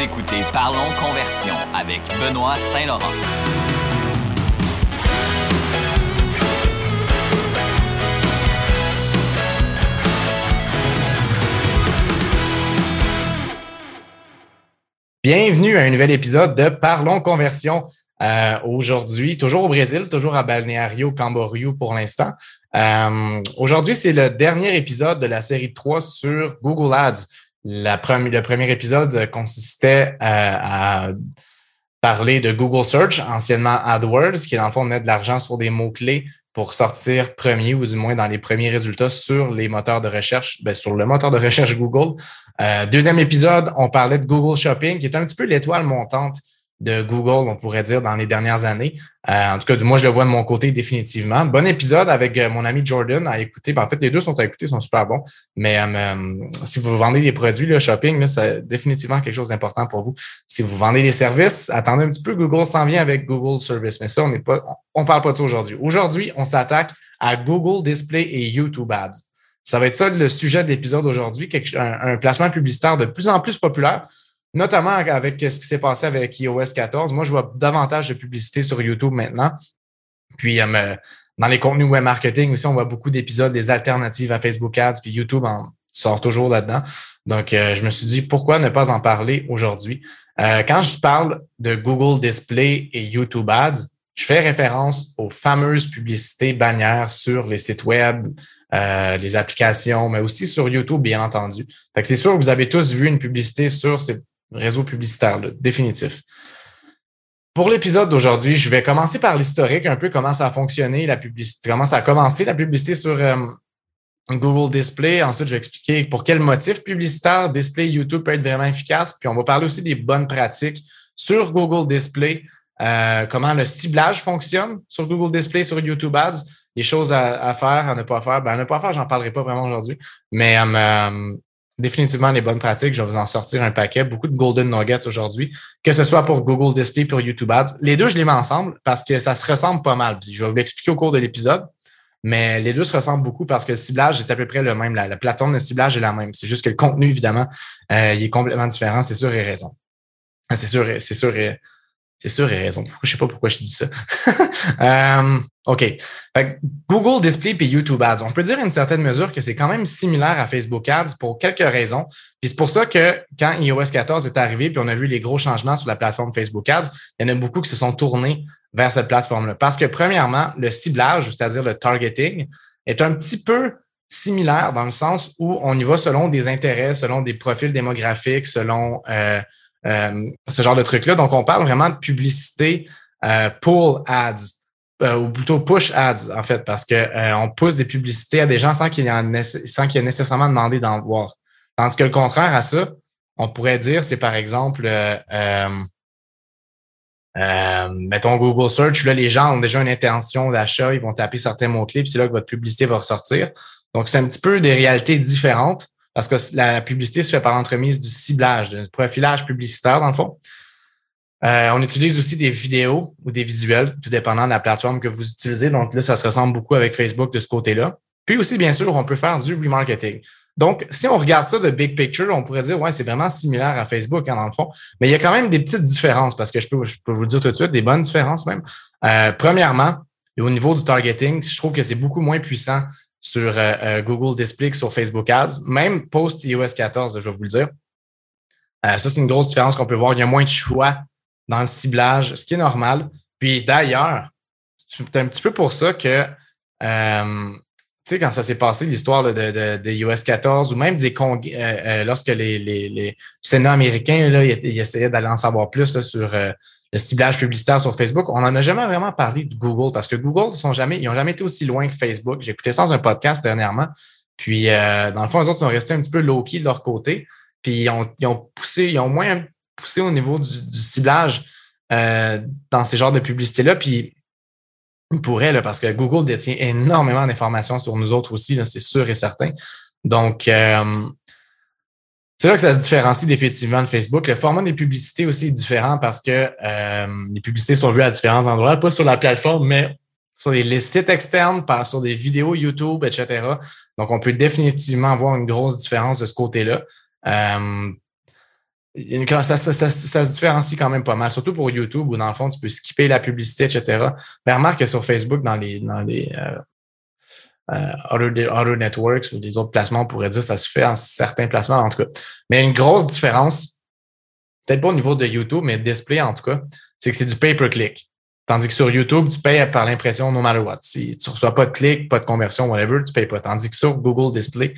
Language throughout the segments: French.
Écoutez Parlons Conversion avec Benoît Saint-Laurent. Bienvenue à un nouvel épisode de Parlons Conversion. Euh, aujourd'hui, toujours au Brésil, toujours à Balneario Camboriú pour l'instant. Euh, aujourd'hui, c'est le dernier épisode de la série 3 sur Google Ads. Le premier épisode consistait euh, à parler de Google Search, anciennement AdWords, qui dans le fond met de l'argent sur des mots-clés pour sortir premier ou du moins dans les premiers résultats sur les moteurs de recherche, ben, sur le moteur de recherche Google. Euh, deuxième épisode, on parlait de Google Shopping, qui est un petit peu l'étoile montante de Google, on pourrait dire, dans les dernières années. Euh, en tout cas, moi, je le vois de mon côté définitivement. Bon épisode avec euh, mon ami Jordan à écouter. Ben, en fait, les deux sont à écouter, sont super bons. Mais si vous vendez des produits, le shopping, c'est définitivement quelque chose d'important pour vous. Si vous vendez des services, attendez un petit peu. Google s'en vient avec Google Service. Mais ça, on n'est on parle pas de ça aujourd'hui. Aujourd'hui, on s'attaque à Google Display et YouTube Ads. Ça va être ça le sujet de l'épisode aujourd'hui, un, un placement publicitaire de plus en plus populaire notamment avec ce qui s'est passé avec iOS 14. Moi, je vois davantage de publicité sur YouTube maintenant. Puis, euh, dans les contenus web marketing aussi, on voit beaucoup d'épisodes des alternatives à Facebook Ads, puis YouTube en sort toujours là-dedans. Donc, euh, je me suis dit, pourquoi ne pas en parler aujourd'hui? Euh, quand je parle de Google Display et YouTube Ads, je fais référence aux fameuses publicités bannières sur les sites web, les applications, mais aussi sur YouTube, bien entendu. c'est sûr que vous avez tous vu une publicité sur ces réseau publicitaire, définitif. Pour l'épisode d'aujourd'hui, je vais commencer par l'historique, un peu comment ça a fonctionné, la publicité, comment ça a commencé la publicité sur euh, Google Display. Ensuite, je vais expliquer pour quel motif publicitaire Display YouTube peut être vraiment efficace. Puis on va parler aussi des bonnes pratiques sur Google Display, euh, comment le ciblage fonctionne sur Google Display, sur YouTube Ads, les choses à, faire, à ne pas faire. Ben, à ne pas faire, j'en parlerai pas vraiment aujourd'hui. Mais euh, définitivement les bonnes pratiques. Je vais vous en sortir un paquet, beaucoup de golden nuggets aujourd'hui, que ce soit pour Google Display, pour YouTube Ads. Les deux, je les mets ensemble parce que ça se ressemble pas mal. je vais vous l'expliquer au cours de l'épisode, mais les deux se ressemblent beaucoup parce que le ciblage est à peu près le même. La, plateforme de ciblage est la même. C'est juste que le contenu, évidemment, euh, il est complètement différent, c'est sûr et raison. C'est sûr, c'est sûr et c'est sûr et raison. Je sais pas pourquoi je dis ça. Euh, OK. Google Display et YouTube Ads. On peut dire à une certaine mesure que c'est quand même similaire à Facebook Ads pour quelques raisons. Puis c'est pour ça que quand iOS 14 est arrivé, puis on a vu les gros changements sur la plateforme Facebook Ads, il y en a beaucoup qui se sont tournés vers cette plateforme-là. Parce que premièrement, le ciblage, c'est-à-dire le targeting, est un petit peu similaire dans le sens où on y va selon des intérêts, selon des profils démographiques, selon euh, ce genre de truc-là. Donc, on parle vraiment de publicité euh, pull ads, euh, ou plutôt push ads, en fait, parce qu'on pousse des publicités à des gens sans qu'il y, ait nécessairement demandé d'en voir. Tandis que le contraire à ça, on pourrait dire, c'est par exemple, mettons Google Search, là, les gens ont déjà une intention d'achat, ils vont taper certains mots-clés, puis c'est là que votre publicité va ressortir. Donc, c'est un petit peu des réalités différentes parce que la publicité se fait par l'entremise du ciblage, du profilage publicitaire, dans le fond. Euh, on utilise aussi des vidéos ou des visuels, tout dépendant de la plateforme que vous utilisez. Donc là, ça se ressemble beaucoup avec Facebook de ce côté-là. Puis aussi, bien sûr, on peut faire du remarketing. Donc, si on regarde ça de big picture, on pourrait dire, ouais, c'est vraiment similaire à Facebook, hein, dans le fond. Mais il y a quand même des petites différences parce que je peux, vous le dire tout de suite, des bonnes différences même. Euh, premièrement, au niveau du targeting, je trouve que c'est beaucoup moins puissant sur euh, euh, Google Display sur Facebook Ads, même post iOS 14, je vais vous le dire. Euh, ça, c'est une grosse différence qu'on peut voir. Il y a moins de choix dans le ciblage, ce qui est normal. Puis d'ailleurs, c'est un petit peu pour ça que, tu sais, quand ça s'est passé, l'histoire de, de, iOS 14 ou même des lorsque les, les, les Sénats américains là, ils, essayaient d'aller en savoir plus sur le ciblage publicitaire sur Facebook, on n'en a jamais vraiment parlé de Google parce que Google, ils n'ont jamais, jamais été aussi loin que Facebook. J'ai écouté ça dans un podcast dernièrement. Puis, euh, dans le fond, les autres sont restés un petit peu low-key de leur côté. Puis, ils ont, poussé, ils ont moins poussé au niveau du, ciblage euh, dans ces genres de publicités-là. Puis, ils pourraient, parce que Google détient énormément d'informations sur nous autres aussi, c'est sûr et certain. Donc, euh, c'est là que ça se différencie définitivement de Facebook. Le format des publicités aussi est différent parce que euh, les publicités sont vues à différents endroits, pas sur la plateforme, mais sur les, sites externes, pas sur des vidéos YouTube, etc. Donc, on peut définitivement avoir une grosse différence de ce côté-là. Euh, ça, se différencie quand même pas mal, surtout pour YouTube où dans le fond, tu peux skipper la publicité, etc. Mais remarque que sur Facebook, dans les, dans les euh, euh, other, networks ou des autres placements, on pourrait dire ça se fait en certains placements, en tout cas. Mais une grosse différence, peut-être pas au niveau de YouTube, mais display en tout cas, c'est que c'est du pay-per-click. Tandis que sur YouTube, tu payes par l'impression no matter what. Si tu ne reçois pas de clic, pas de conversion, whatever, tu ne payes pas. Tandis que sur Google Display,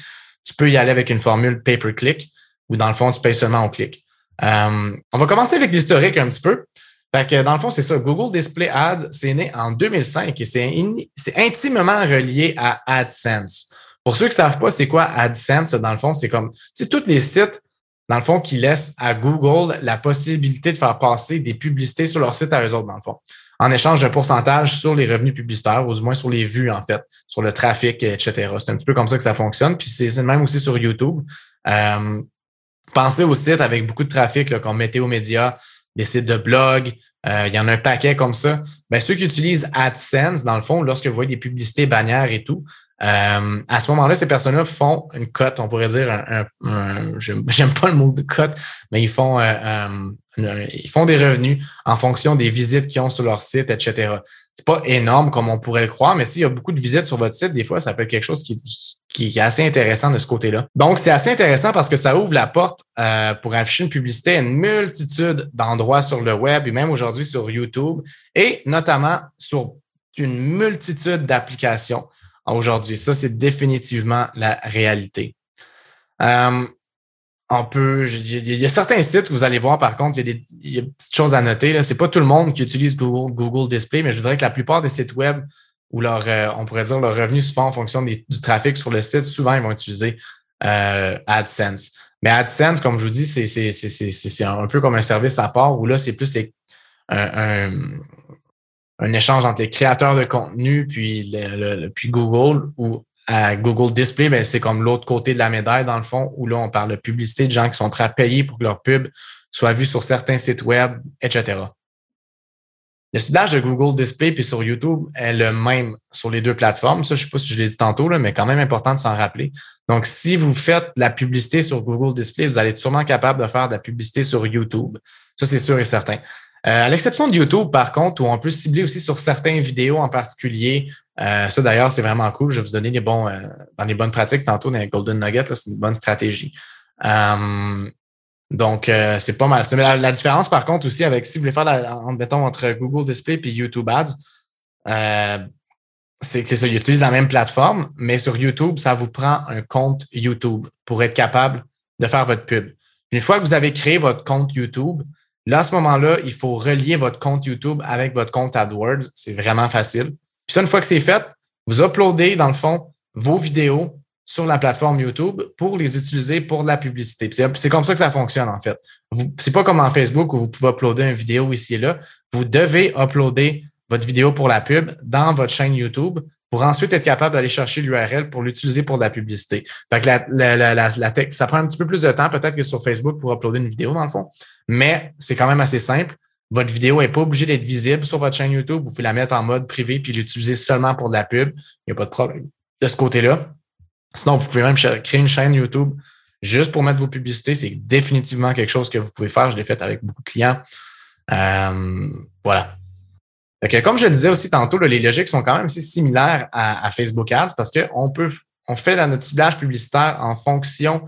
tu peux y aller avec une formule pay-per-click où dans le fond, tu payes seulement au clic. Euh, on va commencer avec l'historique un petit peu. Fait que dans le fond, c'est ça. Google Display Ads, c'est né en 2005 et c'est intimement relié à AdSense. Pour ceux qui ne savent pas c'est quoi AdSense, dans le fond, c'est comme, c'est tous les sites, dans le fond, qui laissent à Google la possibilité de faire passer des publicités sur leur site à eux autres, dans le fond, en échange d'un pourcentage sur les revenus publicitaires, ou du moins sur les vues, en fait, sur le trafic, etc. C'est un petit peu comme ça que ça fonctionne. Puis c'est même aussi sur YouTube. Euh, pensez aux sites avec beaucoup de trafic, là, comme Météo Média, des sites de blog, euh, il y en a un paquet comme ça. Ben, ceux qui utilisent AdSense, dans le fond, lorsque vous voyez des publicités bannières et tout, euh, à ce moment-là, ces personnes-là font une cote, on pourrait dire un, un, j'aime pas le mot de cote, mais ils font euh, ils font des revenus en fonction des visites qu'ils ont sur leur site, etc. C'est pas énorme comme on pourrait le croire, mais s'il y a beaucoup de visites sur votre site, des fois, ça peut être quelque chose qui, qui est assez intéressant de ce côté-là. Donc, c'est assez intéressant parce que ça ouvre la porte euh, pour afficher une publicité à une multitude d'endroits sur le web et même aujourd'hui sur YouTube et notamment sur une multitude d'applications aujourd'hui. Ça, c'est définitivement la réalité. Euh, on peut, il y, a certains sites que vous allez voir, par contre, il y a des, y a petites choses à noter. Ce n'est pas tout le monde qui utilise Google, Google Display, mais je voudrais que la plupart des sites web où leur, euh, on pourrait dire leur revenu se font en fonction du trafic sur le site, souvent ils vont utiliser euh, AdSense. Mais AdSense, comme je vous dis, c'est un peu comme un service à part où là, c'est plus un, un, échange entre les créateurs de contenu puis, le, puis Google ou à Google Display, ben, c'est comme l'autre côté de la médaille, dans le fond, où là, on parle de publicité de gens qui sont prêts à payer pour que leur pub soit vue sur certains sites web, etc. Le ciblage de Google Display puis sur YouTube est le même sur les deux plateformes. Ça, je ne sais pas si je l'ai dit tantôt, là, mais quand même important de s'en rappeler. Donc, si vous faites la publicité sur Google Display, vous allez être sûrement capable de faire de la publicité sur YouTube. Ça, c'est sûr et certain. Euh, à l'exception de YouTube, par contre, où on peut cibler aussi sur certaines vidéos en particulier. Euh, ça, d'ailleurs, c'est vraiment cool. Je vais vous donner les bons, euh, dans les bonnes pratiques tantôt dans les Golden Nuggets. C'est une bonne stratégie. Donc, euh, c'est pas mal. La, la, différence, par contre, aussi avec si vous voulez faire la, mettons, entre Google Display et YouTube Ads, euh, c'est que ça, ils utilisent la même plateforme, mais sur YouTube, ça vous prend un compte YouTube pour être capable de faire votre pub. Une fois que vous avez créé votre compte YouTube, là, à ce moment-là, il faut relier votre compte YouTube avec votre compte AdWords. C'est vraiment facile. Puis ça, une fois que c'est fait, vous uploadez, dans le fond, vos vidéos sur la plateforme YouTube pour les utiliser pour de la publicité. C'est comme ça que ça fonctionne, en fait. C'est pas comme en Facebook où vous pouvez uploader une vidéo ici et là. Vous devez uploader votre vidéo pour la pub dans votre chaîne YouTube pour ensuite être capable d'aller chercher l'URL pour l'utiliser pour de la publicité. Fait que ça prend un petit peu plus de temps, peut-être que sur Facebook pour uploader une vidéo, dans le fond, mais c'est quand même assez simple. Votre vidéo n'est pas obligée d'être visible sur votre chaîne YouTube. Vous pouvez la mettre en mode privé puis l'utiliser seulement pour de la pub. Il n'y a pas de problème de ce côté-là. Sinon, vous pouvez même créer une chaîne YouTube juste pour mettre vos publicités. C'est définitivement quelque chose que vous pouvez faire. Je l'ai fait avec beaucoup de clients. Euh, voilà. comme je le disais aussi tantôt, les logiques sont quand même assez similaires à, Facebook Ads parce qu'on peut, on fait notre ciblage publicitaire en fonction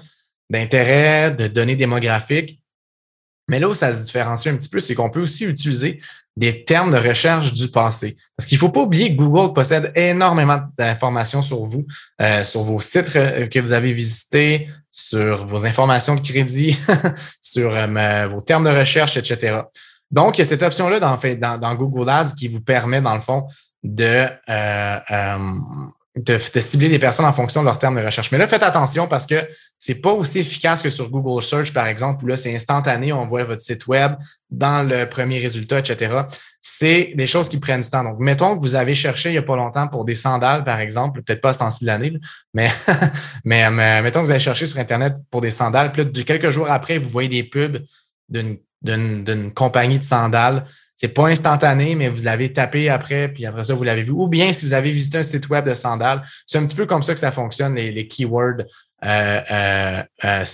d'intérêt, de données démographiques. Mais là où ça se différencie un petit peu, c'est qu'on peut aussi utiliser des termes de recherche du passé. Parce qu'il ne faut pas oublier que Google possède énormément d'informations sur vous, euh, sur vos sites que vous avez visités, sur vos informations de crédit, sur euh, vos termes de recherche, etc. Donc, il y a cette option-là dans, dans, Google Ads qui vous permet, dans le fond, de, euh, de, cibler des personnes en fonction de leurs termes de recherche. Mais là, faites attention parce que c'est pas aussi efficace que sur Google Search, par exemple, où là, c'est instantané, on voit votre site web dans le premier résultat, etc. C'est des choses qui prennent du temps. Donc, mettons que vous avez cherché il n'y a pas longtemps pour des sandales, par exemple, peut-être pas à ce de l'année, mais, mais, mettons que vous avez cherché sur Internet pour des sandales, puis là, quelques jours après, vous voyez des pubs d'une compagnie de sandales c'est pas instantané, mais vous l'avez tapé après, puis après ça, vous l'avez vu. Ou bien si vous avez visité un site web de sandales, c'est un petit peu comme ça que ça fonctionne, les, keywords, euh, euh, euh,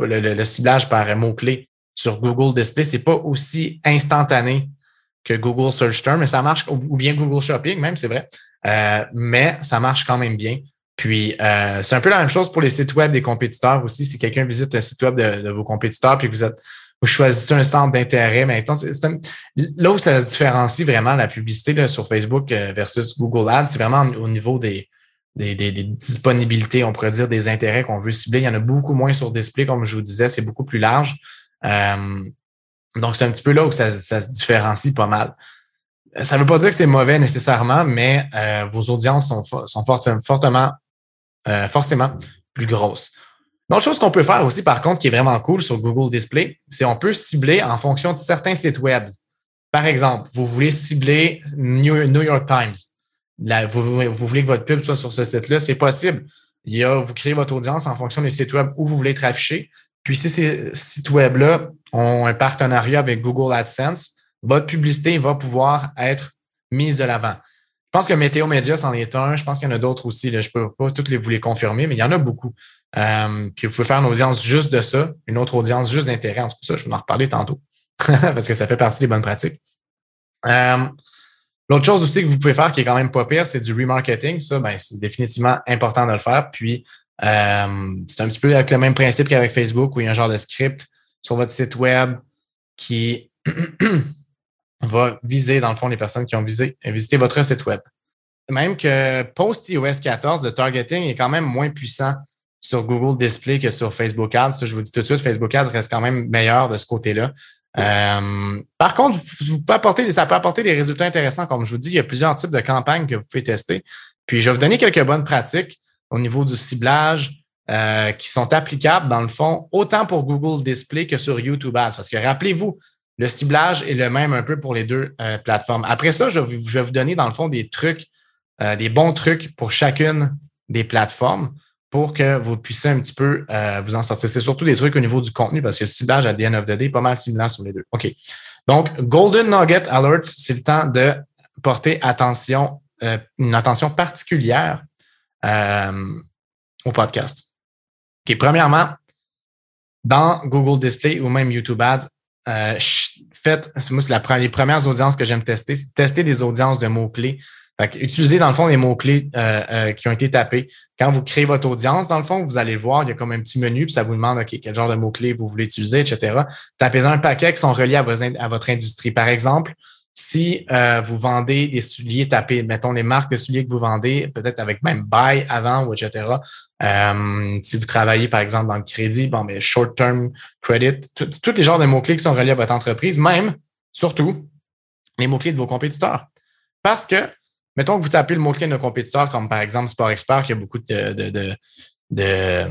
le, ciblage par mots-clés. sur Google Display. C'est pas aussi instantané que Google Search Term, mais ça marche, ou bien Google Shopping même, c'est vrai. Mais ça marche quand même bien. Puis, c'est un peu la même chose pour les sites web des compétiteurs aussi. Si quelqu'un visite un site web de, vos compétiteurs, puis vous êtes vous choisissez un centre d'intérêt, maintenant, là où ça se différencie vraiment la publicité sur Facebook euh, versus Google Ads, c'est vraiment au niveau des, des, disponibilités, on pourrait dire, des intérêts qu'on veut cibler. Il y en a beaucoup moins sur display, comme je vous disais, c'est beaucoup plus large. donc, c'est un petit peu là où ça se différencie pas mal. Ça ne veut pas dire que c'est mauvais nécessairement, mais euh, vos audiences sont, sont fortement, euh, forcément plus grosses. Une autre chose qu'on peut faire aussi, par contre, qui est vraiment cool sur Google Display, c'est on peut cibler en fonction de certains sites web. Par exemple, vous voulez cibler New, York Times. vous, voulez que votre pub soit sur ce site-là, c'est possible. Il y a, vous créez votre audience en fonction des sites web où vous voulez être affiché. Puis si ces sites web-là ont un partenariat avec Google AdSense, votre publicité va pouvoir être mise de l'avant. Je pense que Météo Média, c'en est un. Je pense qu'il y en a d'autres aussi. Je ne peux pas toutes les vous les confirmer, mais il y en a beaucoup. Euh, puis vous pouvez faire une audience juste de ça, une autre audience juste d'intérêt. En tout cas, ça, je vais en reparler tantôt parce que ça fait partie des bonnes pratiques. Euh, l'autre chose aussi que vous pouvez faire qui est quand même pas pire, c'est du remarketing. Ça, ben, c'est définitivement important de le faire. Puis, euh, c'est un petit peu avec le même principe qu'avec Facebook où il y a un genre de script sur votre site web qui va viser, dans le fond, les personnes qui ont visité votre site web. Même que post-iOS 14, le targeting est quand même moins puissant sur Google Display que sur Facebook Ads. Ça, je vous dis tout de suite, Facebook Ads reste quand même meilleur de ce côté-là. Euh, par contre, vous pouvez apporter, ça peut apporter des résultats intéressants. Comme je vous dis, il y a plusieurs types de campagnes que vous pouvez tester. Puis, je vais vous donner quelques bonnes pratiques au niveau du ciblage euh, qui sont applicables, dans le fond, autant pour Google Display que sur YouTube Ads. Parce que rappelez-vous, le ciblage est le même un peu pour les deux euh, plateformes. Après ça, je vais, vous donner dans le fond des trucs, des bons trucs pour chacune des plateformes pour que vous puissiez un petit peu euh, vous en sortir. C'est surtout des trucs au niveau du contenu parce que le ciblage à the end of the day est pas mal similaire sur les deux. OK. Donc, Golden Nugget Alert, c'est le temps de porter attention, une attention particulière au podcast. OK. Premièrement, dans Google Display ou même YouTube Ads, euh, faites, moi, c'est les premières audiences que j'aime tester, c'est tester des audiences de mots-clés. Utilisez dans le fond les mots-clés euh, euh, qui ont été tapés. Quand vous créez votre audience, dans le fond, vous allez voir, il y a comme un petit menu, puis ça vous demande OK, quel genre de mots-clés vous voulez utiliser, etc. Tapez un paquet qui sont reliés à votre industrie. Par exemple, si euh, vous vendez des souliers tapés, mettons les marques de souliers que vous vendez, peut-être avec même buy avant ou etc. Euh, si vous travaillez par exemple dans le crédit, bon, mais short-term credit, tous les genres de mots-clés qui sont reliés à votre entreprise, même, surtout, les mots-clés de vos compétiteurs. Parce que, mettons que vous tapez le mot-clé de nos compétiteurs, comme par exemple Sport Expert, qui a beaucoup de, de, de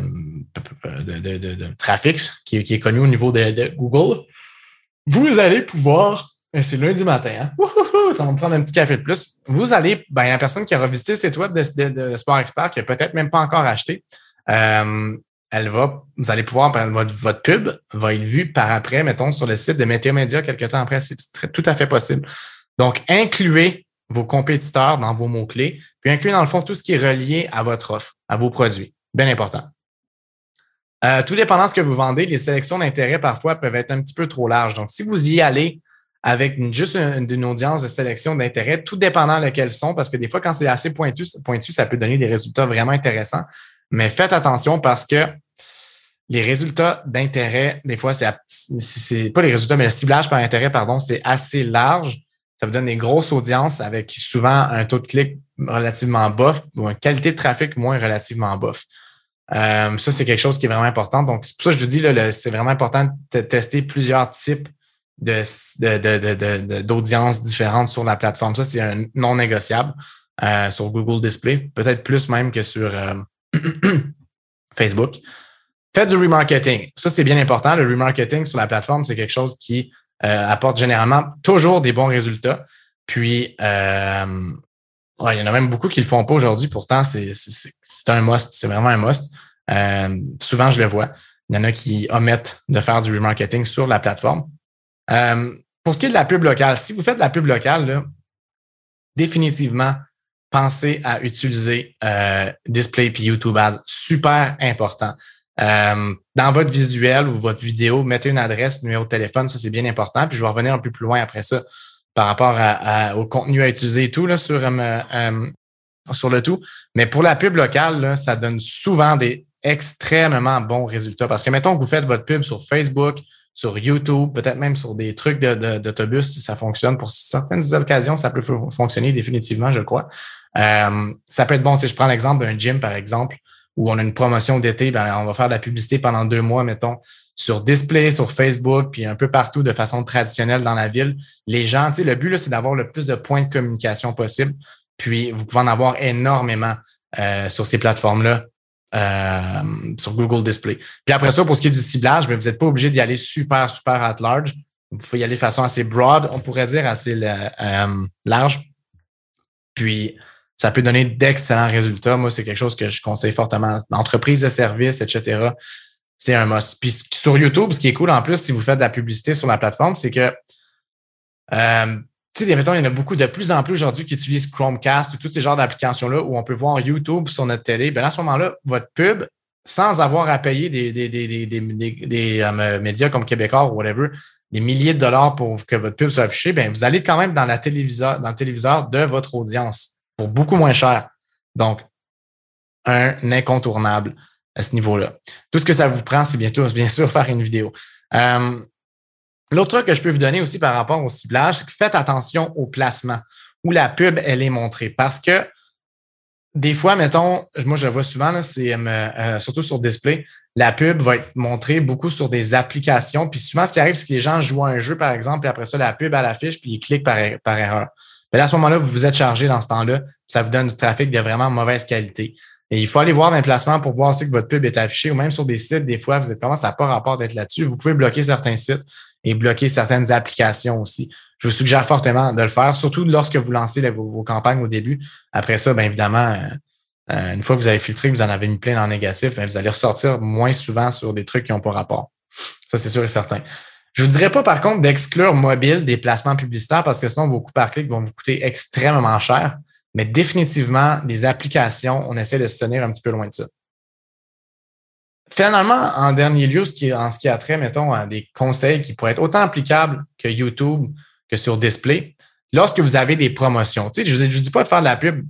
trafic qui, est connu au niveau de, Google, vous allez pouvoir c'est lundi matin. Hein? ça va me prendre un petit café de plus. Vous allez, ben, la personne qui aura visité le site web de, Sport Expert, qui n'a peut-être même pas encore acheté, euh, elle va, vous allez pouvoir, votre, votre pub va être vue par après, mettons, sur le site de Météo Média quelques temps après. C'est tout à fait possible. Donc, incluez vos compétiteurs dans vos mots-clés, puis incluez dans le fond tout ce qui est relié à votre offre, à vos produits. Bien important. Euh, tout dépendant de ce que vous vendez, les sélections d'intérêt parfois peuvent être un petit peu trop larges. Donc, si vous y allez avec juste une, audience de sélection d'intérêt, tout dépendant de lequel sont, parce que des fois, quand c'est assez pointu, ça peut donner des résultats vraiment intéressants. Mais faites attention parce que les résultats d'intérêt, des fois, c'est pas les résultats, mais le ciblage par intérêt, pardon, c'est assez large. Ça vous donne des grosses audiences avec souvent un taux de clic relativement bof ou une qualité de trafic moins relativement bof. Euh, ça, c'est quelque chose qui est vraiment important. Donc, c'est pour ça que je vous dis, c'est vraiment important de tester plusieurs types d'audiences différentes sur la plateforme. Ça, c'est un non négociable euh, sur Google Display, peut-être plus même que sur euh, Facebook. Faites du remarketing. Ça, c'est bien important. Le remarketing sur la plateforme, c'est quelque chose qui euh, apporte généralement toujours des bons résultats. Puis, il y en a même beaucoup qui le font pas aujourd'hui. Pourtant, c'est un must. C'est vraiment un must. souvent, je le vois. Il y en a qui omettent de faire du remarketing sur la plateforme. Euh, pour ce qui est de la pub locale, si vous faites de la pub locale, définitivement, pensez à utiliser euh, Display et YouTube Ads. Super important. Dans votre visuel ou votre vidéo, mettez une adresse, numéro de téléphone, ça c'est bien important. Puis je vais revenir un peu plus loin après ça par rapport au contenu à utiliser et tout là, sur, sur le tout. Mais pour la pub locale, ça donne souvent des extrêmement bons résultats. Parce que mettons que vous faites votre pub sur Facebook, sur YouTube, peut-être même sur des trucs d'autobus, si ça fonctionne. Pour certaines occasions, ça peut fonctionner définitivement, je crois. Euh, ça peut être bon, si je prends l'exemple d'un gym, par exemple, où on a une promotion d'été, ben, on va faire de la publicité pendant deux mois, mettons, sur display, sur Facebook, puis un peu partout de façon traditionnelle dans la ville. Les gens, tu sais, le but, c'est d'avoir le plus de points de communication possible. Puis, vous pouvez en avoir énormément euh, sur ces plateformes-là. Euh, sur Google Display. Puis après ça, pour ce qui est du ciblage, ben, vous n'êtes pas obligé d'y aller super, super at large. Vous pouvez y aller de façon assez broad, on pourrait dire assez euh, large. Puis, ça peut donner d'excellents résultats. Moi, c'est quelque chose que je conseille fortement. L'entreprise de services, etc., c'est un must. Puis sur YouTube, ce qui est cool en plus, si vous faites de la publicité sur la plateforme, c'est que euh, tu sais, il y en a beaucoup de plus en plus aujourd'hui qui utilisent Chromecast ou tous ces genres d'applications-là où on peut voir YouTube sur notre télé. Bien, à ce moment-là, votre pub, sans avoir à payer des, des, des, des euh, médias comme Québécois ou whatever, des milliers de dollars pour que votre pub soit affichée, bien, vous allez quand même dans, la téléviseur, dans le téléviseur de votre audience pour beaucoup moins cher. Donc, un incontournable à ce niveau-là. Tout ce que ça vous prend, c'est bientôt, bien sûr, faire une vidéo. Euh, L'autre truc que je peux vous donner aussi par rapport au ciblage, c'est que faites attention au placement où la pub, elle est montrée. Parce que des fois, mettons, moi je vois souvent, euh, euh, surtout sur display, la pub va être montrée beaucoup sur des applications. Puis souvent, ce qui arrive, c'est que les gens jouent à un jeu, par exemple, et après ça, la pub à l'affiche, puis ils cliquent par, er-, par erreur. Mais à ce moment-là, vous vous êtes chargé dans ce temps-là, ça vous donne du trafic de vraiment mauvaise qualité. Et il faut aller voir l'emplacement pour voir que votre pub est affichée ou même sur des sites, des fois, vous êtes comment ça n'a pas rapport d'être là-dessus. Vous pouvez bloquer certains sites et bloquer certaines applications aussi. Je vous suggère fortement de le faire, surtout lorsque vous lancez vos, campagnes au début. Après ça, bien évidemment, euh, euh, une fois que vous avez filtré, vous en avez mis plein en négatif, bien, vous allez ressortir moins souvent sur des trucs qui n'ont pas rapport. Ça, c'est sûr et certain. Je ne vous dirais pas, par contre, d'exclure mobile des placements publicitaires parce que sinon, vos coûts par clic vont vous coûter extrêmement cher. Mais définitivement, les applications, on essaie de se tenir un petit peu loin de ça. Finalement, en dernier lieu, ce qui, en ce qui a trait, mettons, à des conseils qui pourraient être autant applicables que YouTube, que sur Display, lorsque vous avez des promotions. Tu sais, je ne vous, dis pas de faire de la pub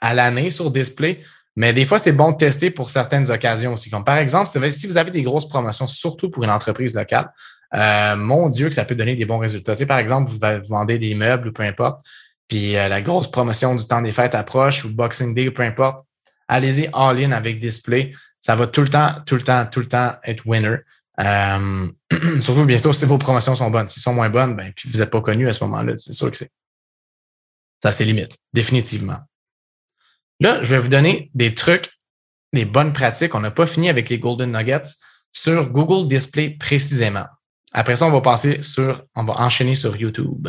à l'année sur Display, mais des fois, c'est bon de tester pour certaines occasions aussi. Comme par exemple, si vous avez des grosses promotions, surtout pour une entreprise locale, euh, mon Dieu, que ça peut donner des bons résultats. Tu par exemple, vous vendez des meubles ou peu importe, puis euh, la grosse promotion du temps des fêtes approche ou Boxing Day ou peu importe, allez-y all-in avec Display ça va tout le temps, tout le temps, tout le temps être winner. Euh, surtout, bien sûr, si vos promotions sont bonnes. Si sont moins bonnes, ben, puis vous n'êtes pas connu à ce moment-là, c'est sûr que c'est. Ça, c'est limite, définitivement. Là, je vais vous donner des trucs, des bonnes pratiques. On n'a pas fini avec les Golden Nuggets sur Google Display précisément. Après ça, on va passer sur, on va enchaîner sur YouTube.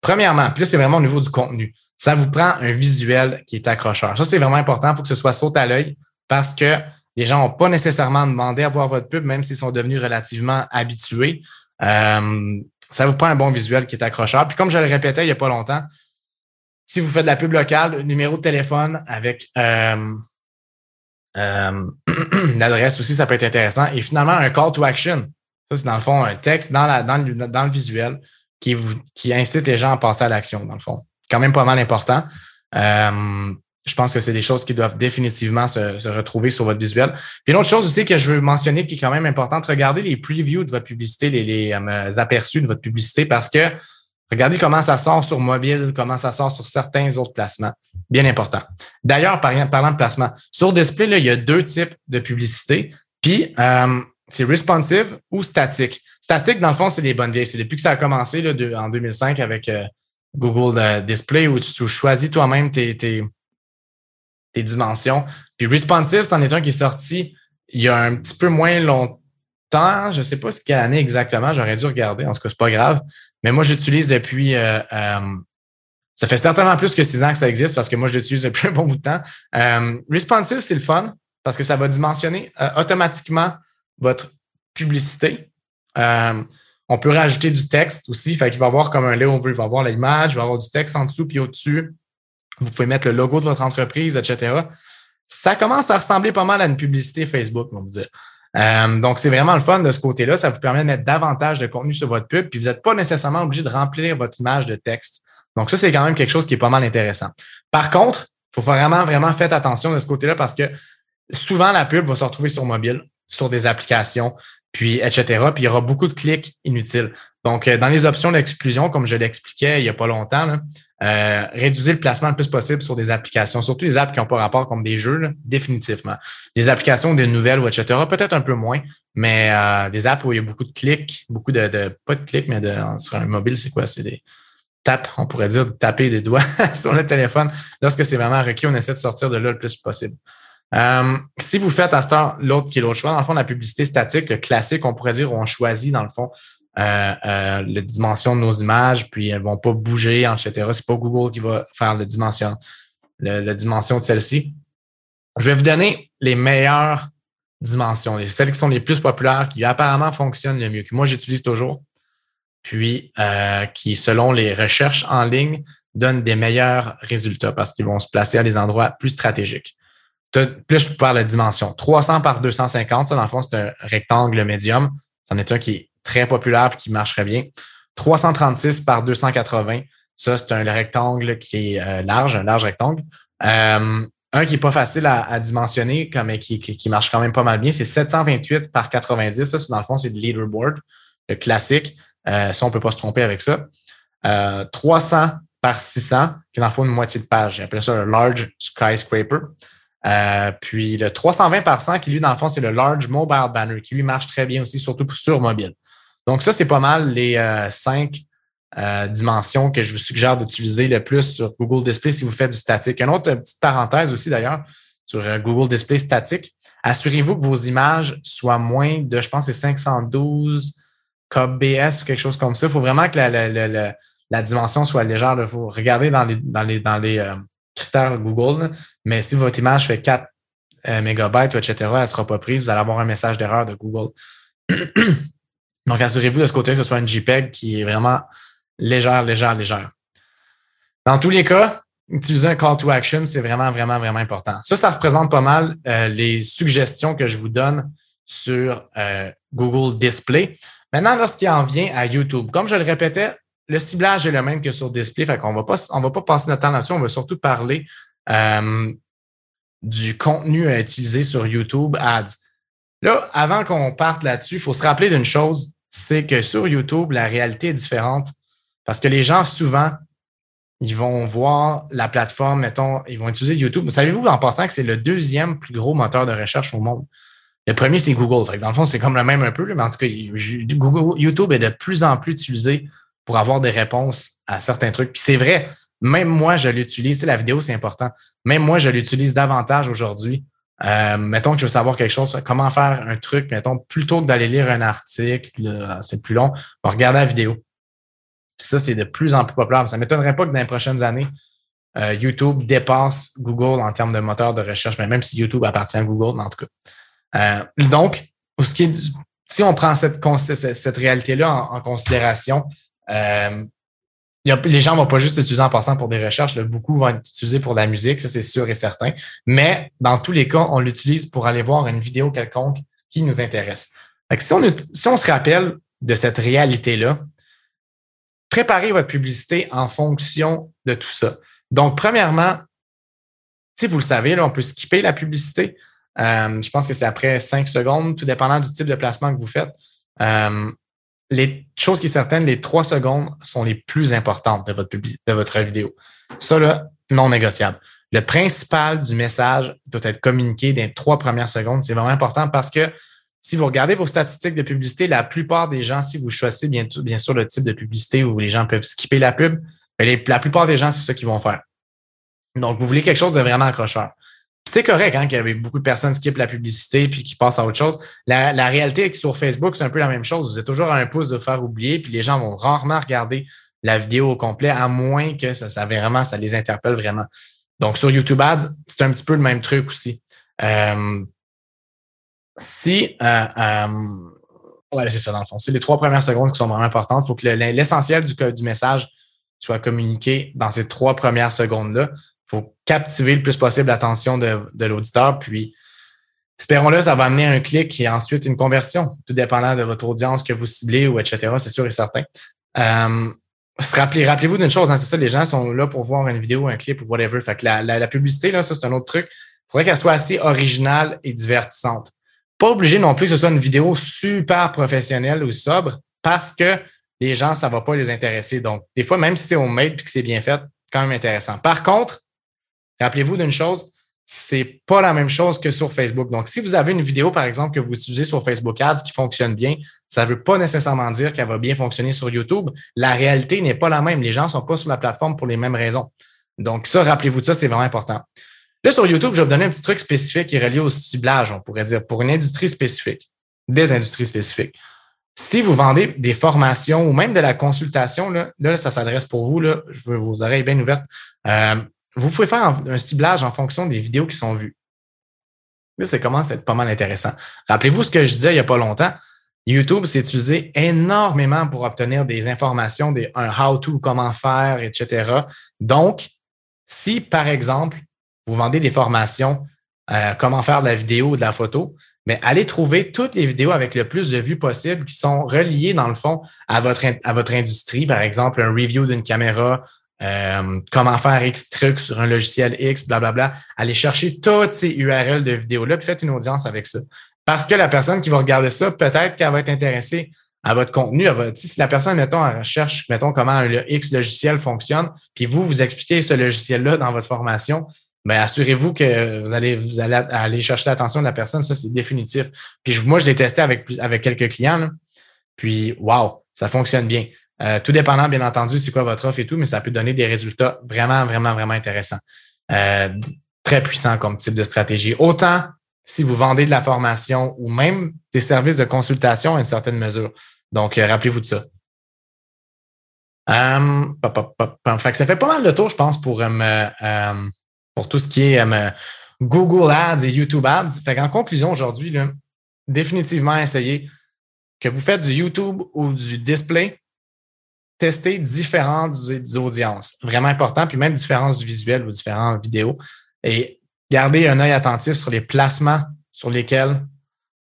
Premièrement, puis là, c'est vraiment au niveau du contenu. Ça vous prend un visuel qui est accrocheur. Ça, c'est vraiment important pour que ce soit saute à l'œil parce que les gens n'ont pas nécessairement demandé à voir votre pub, même s'ils sont devenus relativement habitués. Euh, ça vous prend un bon visuel qui est accrocheur. Puis comme je le répétais il n'y a pas longtemps, si vous faites de la pub locale, numéro de téléphone avec euh, euh, l'adresse aussi, ça peut être intéressant. Et finalement, un call to action. Ça, c'est dans le fond un texte dans, la, dans, le, dans le visuel qui, vous, qui incite les gens à passer à l'action, dans le fond. Quand même pas mal important. Euh, je pense que c'est des choses qui doivent définitivement se, retrouver sur votre visuel. Puis une autre chose aussi que je veux mentionner qui est quand même importante, regardez les previews de votre publicité, les, euh, aperçus de votre publicité parce que regardez comment ça sort sur mobile, comment ça sort sur certains autres placements. Bien important. D'ailleurs, parlant de placement, sur display, là, il y a deux types de publicité. Puis, euh, c'est responsive ou statique? Statique, dans le fond, c'est des bonnes vieilles. C'est depuis que ça a commencé là, en 2005 avec euh, Google Display où tu, choisis toi-même tes, tes dimensions. Puis Responsive, c'en est un qui est sorti il y a un petit peu moins longtemps. Je ne sais pas quelle année exactement, j'aurais dû regarder, en tout cas, c'est pas grave. Mais moi, j'utilise depuis euh, euh, ça fait certainement plus que six ans que ça existe parce que moi, je l'utilise depuis un bon bout de temps. Euh, responsive, c'est le fun parce que ça va dimensionner automatiquement votre publicité. on peut rajouter du texte aussi. Fait qu'il va avoir comme un layover. Il va avoir l'image, il va avoir du texte en dessous puis au-dessus. Vous pouvez mettre le logo de votre entreprise, etc. Ça commence à ressembler pas mal à une publicité Facebook, on va dire. Euh, donc, c'est vraiment le fun de ce côté-là. Ça vous permet de mettre davantage de contenu sur votre pub, puis vous n'êtes pas nécessairement obligé de remplir votre image de texte. Donc, ça, c'est quand même quelque chose qui est pas mal intéressant. Par contre, il faut vraiment, vraiment faire attention de ce côté-là parce que souvent, la pub va se retrouver sur mobile, sur des applications, puis etc. Puis il y aura beaucoup de clics inutiles. Donc, euh, dans les options d'exclusion, comme je l'expliquais il n'y a pas longtemps, là, euh, réduisez le placement le plus possible sur des applications, surtout les apps qui n'ont pas rapport comme des jeux, définitivement. Des applications, des nouvelles ou etc. Peut-être un peu moins, mais euh, des apps où il y a beaucoup de clics, beaucoup de, de pas de clics, mais de, sur un mobile, c'est quoi? C'est des tapes, on pourrait dire, de taper des doigts sur le téléphone. Lorsque c'est vraiment requis, on essaie de sortir de là le plus possible. Euh, si vous faites à ce temps l'autre qui est l'autre choix, dans le fond, la publicité statique, classique, on pourrait dire, on choisit, dans le fond, euh, euh, la dimension de nos images, puis elles vont pas bouger, etc. C'est pas Google qui va faire la dimension de celle-ci. Je vais vous donner les meilleures dimensions, celles qui sont les plus populaires, qui apparemment fonctionnent le mieux, que moi j'utilise toujours, puis qui, selon les recherches en ligne, donnent des meilleurs résultats parce qu'ils vont se placer à des endroits plus stratégiques. Plus je parle de dimension. 300 par 250, ça, dans le fond, c'est un rectangle médium. C'en est un qui est très populaire et qui marcherait bien. 336 par 280, ça, c'est un rectangle qui est euh, large, un large rectangle. Euh, un qui n'est pas facile à, dimensionner, mais qui, marche quand même pas mal bien, c'est 728 par 90. Ça, dans le fond, c'est le leaderboard, le classique. Euh, ça, on ne peut pas se tromper avec ça. 300 par 600, qui est dans le fond une moitié de page. J'appelle ça le large skyscraper. Puis le 320 par 100, qui lui, dans le fond, c'est le large mobile banner, qui lui marche très bien aussi, surtout sur mobile. Donc, ça, c'est pas mal les euh, cinq euh, dimensions que je vous suggère d'utiliser le plus sur Google Display si vous faites du statique. Une autre petite parenthèse aussi, d'ailleurs, sur euh, Google Display statique. Assurez-vous que vos images soient moins de, je pense, c'est 512 kbps ou quelque chose comme ça. Il faut vraiment que la, dimension soit légère. Il faut regarder dans les, dans les, dans les critères Google. Mais si votre image fait 4 mégabytes, etc., elle ne sera pas prise. Vous allez avoir un message d'erreur de Google. Donc, assurez-vous de ce côté que ce soit une JPEG qui est vraiment légère, légère, légère. Dans tous les cas, utiliser un call to action, c'est vraiment, vraiment, vraiment important. Ça, ça représente pas mal euh, les suggestions que je vous donne sur euh, Google Display. Maintenant, lorsqu'il en vient à YouTube, comme je le répétais, le ciblage est le même que sur Display, fait qu'on on va pas passer notre temps là-dessus, on va surtout parler euh, du contenu à utiliser sur YouTube Ads. Là, avant qu'on parte là-dessus, il faut se rappeler d'une chose, c'est que sur YouTube, la réalité est différente parce que les gens, souvent, ils vont voir la plateforme, mettons, ils vont utiliser YouTube. Savez-vous en passant que c'est le deuxième plus gros moteur de recherche au monde? Le premier, c'est Google. dans le fond, c'est comme le même un peu, mais en tout cas, YouTube est de plus en plus utilisé pour avoir des réponses à certains trucs. Puis c'est vrai, même moi, je l'utilise. La vidéo, c'est important. Même moi, je l'utilise davantage aujourd'hui euh, mettons que je veux savoir quelque chose, comment faire un truc, mettons, plutôt que d'aller lire un article, c'est plus long, on regarde la vidéo. ça, c'est de plus en plus populaire. Ça ne m'étonnerait pas que dans les prochaines années, euh, YouTube dépasse Google en termes de moteur de recherche, mais même si YouTube appartient à Google, en tout cas. Euh, donc, si on prend cette, réalité-là en, considération, les gens ne vont pas juste l'utiliser en passant pour des recherches. beaucoup vont être utilisés pour la musique, ça c'est sûr et certain. Mais dans tous les cas, on l'utilise pour aller voir une vidéo quelconque qui nous intéresse. si, on, si on se rappelle de cette réalité-là, préparez votre publicité en fonction de tout ça. Donc, premièrement, si vous le savez, là, on peut skipper la publicité. Euh, je pense que c'est après cinq secondes, tout dépendant du type de placement que vous faites. Euh, les choses qui est certaine, les trois secondes sont les plus importantes de votre, de votre vidéo. Ça, là, non négociable. Le principal du message doit être communiqué dans les trois premières secondes. C'est vraiment important parce que si vous regardez vos statistiques de publicité, la plupart des gens, si vous choisissez bien, sûr le type de publicité où les gens peuvent skipper la pub, la plupart des gens, c'est ce qu'ils vont faire. Donc, vous voulez quelque chose de vraiment accrocheur c'est correct hein, qu'il y avait beaucoup de personnes qui skippent la publicité puis qui passent à autre chose. La, réalité est que sur Facebook, c'est un peu la même chose. Vous êtes toujours à un pouce de faire oublier, puis les gens vont rarement regarder la vidéo au complet, à moins que ça, ça vraiment, ça les interpelle vraiment. Donc, sur YouTube Ads, c'est un petit peu le même truc aussi. Euh, si euh, euh, c'est ça dans le fond. C'est les trois premières secondes qui sont vraiment importantes. Il faut que l'essentiel du, du message soit communiqué dans ces trois premières secondes-là faut captiver le plus possible l'attention de, l'auditeur. Puis, espérons-le, ça va amener un clic et ensuite une conversion, tout dépendant de votre audience que vous ciblez ou etc. C'est sûr et certain. Euh, rappelez, rappelez-vous d'une chose, hein, c'est ça, les gens sont là pour voir une vidéo, un clip ou whatever. Fait que la, publicité, là, ça, c'est un autre truc. Il faudrait qu'elle soit assez originale et divertissante. Pas obligé non plus que ce soit une vidéo super professionnelle ou sobre parce que les gens, ça va pas les intéresser. Donc, des fois, même si c'est au made et que c'est bien fait, quand même intéressant. Par contre, rappelez-vous d'une chose, c'est pas la même chose que sur Facebook. Donc, si vous avez une vidéo, par exemple, que vous utilisez sur Facebook Ads qui fonctionne bien, ça ne veut pas nécessairement dire qu'elle va bien fonctionner sur YouTube. La réalité n'est pas la même. Les gens ne sont pas sur la plateforme pour les mêmes raisons. Donc, ça, rappelez-vous de ça, c'est vraiment important. Là, sur YouTube, je vais vous donner un petit truc spécifique qui est relié au ciblage, on pourrait dire, pour une industrie spécifique, des industries spécifiques. Si vous vendez des formations ou même de la consultation, là, ça s'adresse pour vous, là, je veux vos oreilles bien ouvertes. Euh, vous pouvez faire un ciblage en fonction des vidéos qui sont vues. Ça commence à être pas mal intéressant. Rappelez-vous ce que je disais il n'y a pas longtemps. YouTube s'est utilisé énormément pour obtenir des informations, des, un how-to, comment faire, etc. Donc, si, par exemple, vous vendez des formations, euh, comment faire de la vidéo ou de la photo, mais allez trouver toutes les vidéos avec le plus de vues possible qui sont reliées, dans le fond, à votre, à votre industrie. Par exemple, un review d'une caméra, euh, comment faire X trucs sur un logiciel X, blablabla. Allez chercher toutes ces URL de vidéos-là, puis faites une audience avec ça. Parce que la personne qui va regarder ça, peut-être qu'elle va être intéressée à votre contenu. si la personne, mettons, elle recherche, mettons, comment le X logiciel fonctionne, puis vous, vous expliquez ce logiciel-là dans votre formation, bien, assurez-vous que vous allez, vous allez aller chercher l'attention de la personne. Ça, c'est définitif. Puis moi, je l'ai testé avec, avec quelques clients. Puis, wow, ça fonctionne bien. Euh, tout dépendant, bien entendu, c'est quoi votre offre et tout, mais ça peut donner des résultats vraiment, vraiment, vraiment intéressants. Euh, très puissant comme type de stratégie. Autant si vous vendez de la formation ou même des services de consultation à une certaine mesure. Donc, euh, rappelez-vous de ça. fait ça fait pas mal de tour, je pense, pour, pour tout ce qui est Google Ads et YouTube Ads. Fait en conclusion, aujourd'hui, définitivement essayez que vous faites du YouTube ou du display, tester différentes audiences. Vraiment important, puis même différences visuelles ou différentes vidéos. Et garder un œil attentif sur les placements sur lesquels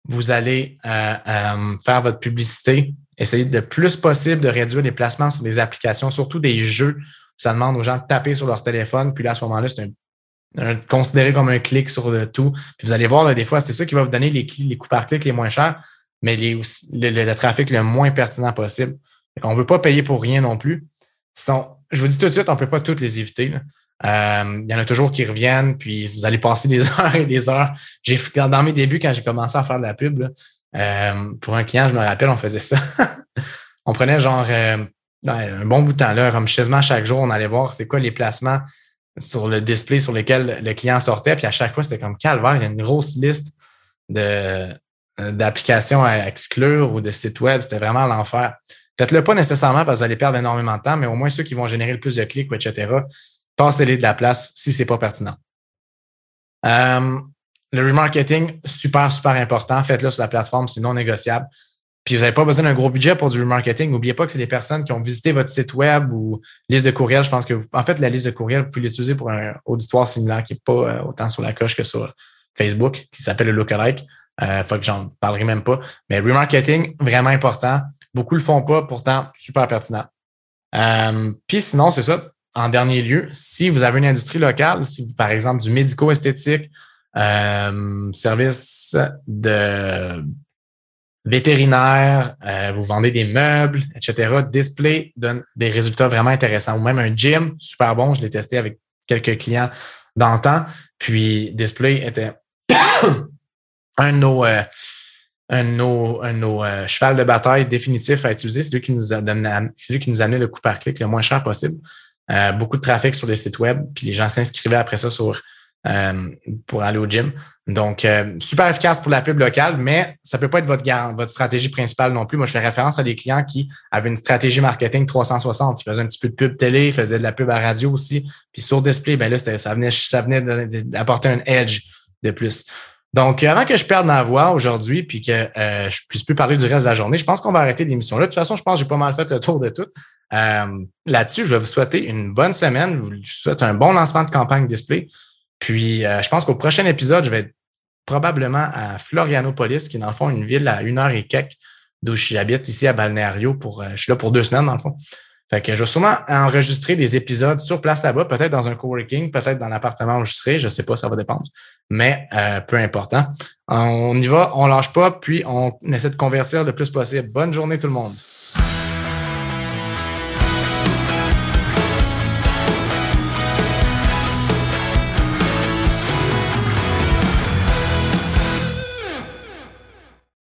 vous allez euh, euh, faire votre publicité. Essayez le plus possible de réduire les placements sur des applications, surtout des jeux. Ça demande aux gens de taper sur leur téléphone. Puis là, à ce moment-là, c'est un, considéré comme un clic sur le tout. Puis vous allez voir, des fois, c'est ça qui va vous donner les, les coûts par clic les moins chers, mais les, le trafic le moins pertinent possible. On ne veut pas payer pour rien non plus. je vous dis tout de suite, on ne peut pas toutes les éviter. Euh, il y en a toujours qui reviennent, puis vous allez passer des heures et des heures. J'ai dans mes débuts, quand j'ai commencé à faire de la pub, euh, pour un client, je me rappelle, on faisait ça. on prenait genre euh, un bon bout de temps là, quasiment chaque jour, on allait voir c'est quoi les placements sur le display sur lesquels le client sortait. Puis à chaque fois, c'était comme calvaire, il y a une grosse liste de d'applications à exclure ou de sites web. C'était vraiment l'enfer. Faites-le pas nécessairement parce que vous allez perdre énormément de temps, mais au moins ceux qui vont générer le plus de clics, etc., passez-les de la place si ce n'est pas pertinent. Euh, le remarketing, super, super important. Faites-le sur la plateforme, c'est non négociable. Puis vous n'avez pas besoin d'un gros budget pour du remarketing. N'oubliez pas que c'est des personnes qui ont visité votre site web ou liste de courriel. Je pense que, vous, en fait, la liste de courriel, vous pouvez l'utiliser pour un auditoire similaire qui n'est pas euh, autant sur la coche que sur Facebook, qui s'appelle le lookalike. Euh, faut que j'en parlerai même pas. Mais remarketing, vraiment important. Beaucoup le font pas, pourtant super pertinent. Euh, puis sinon, c'est ça. En dernier lieu, si vous avez une industrie locale, par exemple, du médico-esthétique, euh, service de vétérinaire, euh, vous vendez des meubles, etc., Display donne des résultats vraiment intéressants. Ou même un gym, super bon, je l'ai testé avec quelques clients d'antan. Puis Display était un de nos, un de nos, un euh, cheval de bataille définitif à utiliser. C'est lui qui nous a donné, celui qui nous a amené le coût par clic le moins cher possible. Euh, beaucoup de trafic sur les sites web, puis les gens s'inscrivaient après ça sur euh, pour aller au gym. Donc, super efficace pour la pub locale, mais ça peut pas être votre, votre stratégie principale non plus. Moi, je fais référence à des clients qui avaient une stratégie marketing 360. Ils faisaient un petit peu de pub télé, ils faisaient de la pub à radio aussi. Puis sur display, ben là, ça venait, ça venait d'apporter un edge de plus. Donc, avant que je perde ma voix aujourd'hui puis que euh, je puisse plus parler du reste de la journée, je pense qu'on va arrêter l'émission là. De toute façon, je pense que j'ai pas mal fait le tour de tout. Euh, là-dessus, je vais vous souhaiter une bonne semaine. Je vous souhaite un bon lancement de campagne display. Puis, euh, je pense qu'au prochain épisode, je vais probablement à Florianopolis, qui est dans le fond une ville à une heure et quelques d'où j'habite ici à Balneario. Pour, euh, je suis là pour deux semaines, dans le fond. Fait que je vais sûrement enregistrer des épisodes sur place là-bas, peut-être dans un coworking, peut-être dans l'appartement où je ne sais pas, ça va dépendre. Mais euh, peu important. On y va, on lâche pas, puis on essaie de convertir le plus possible. Bonne journée tout le monde.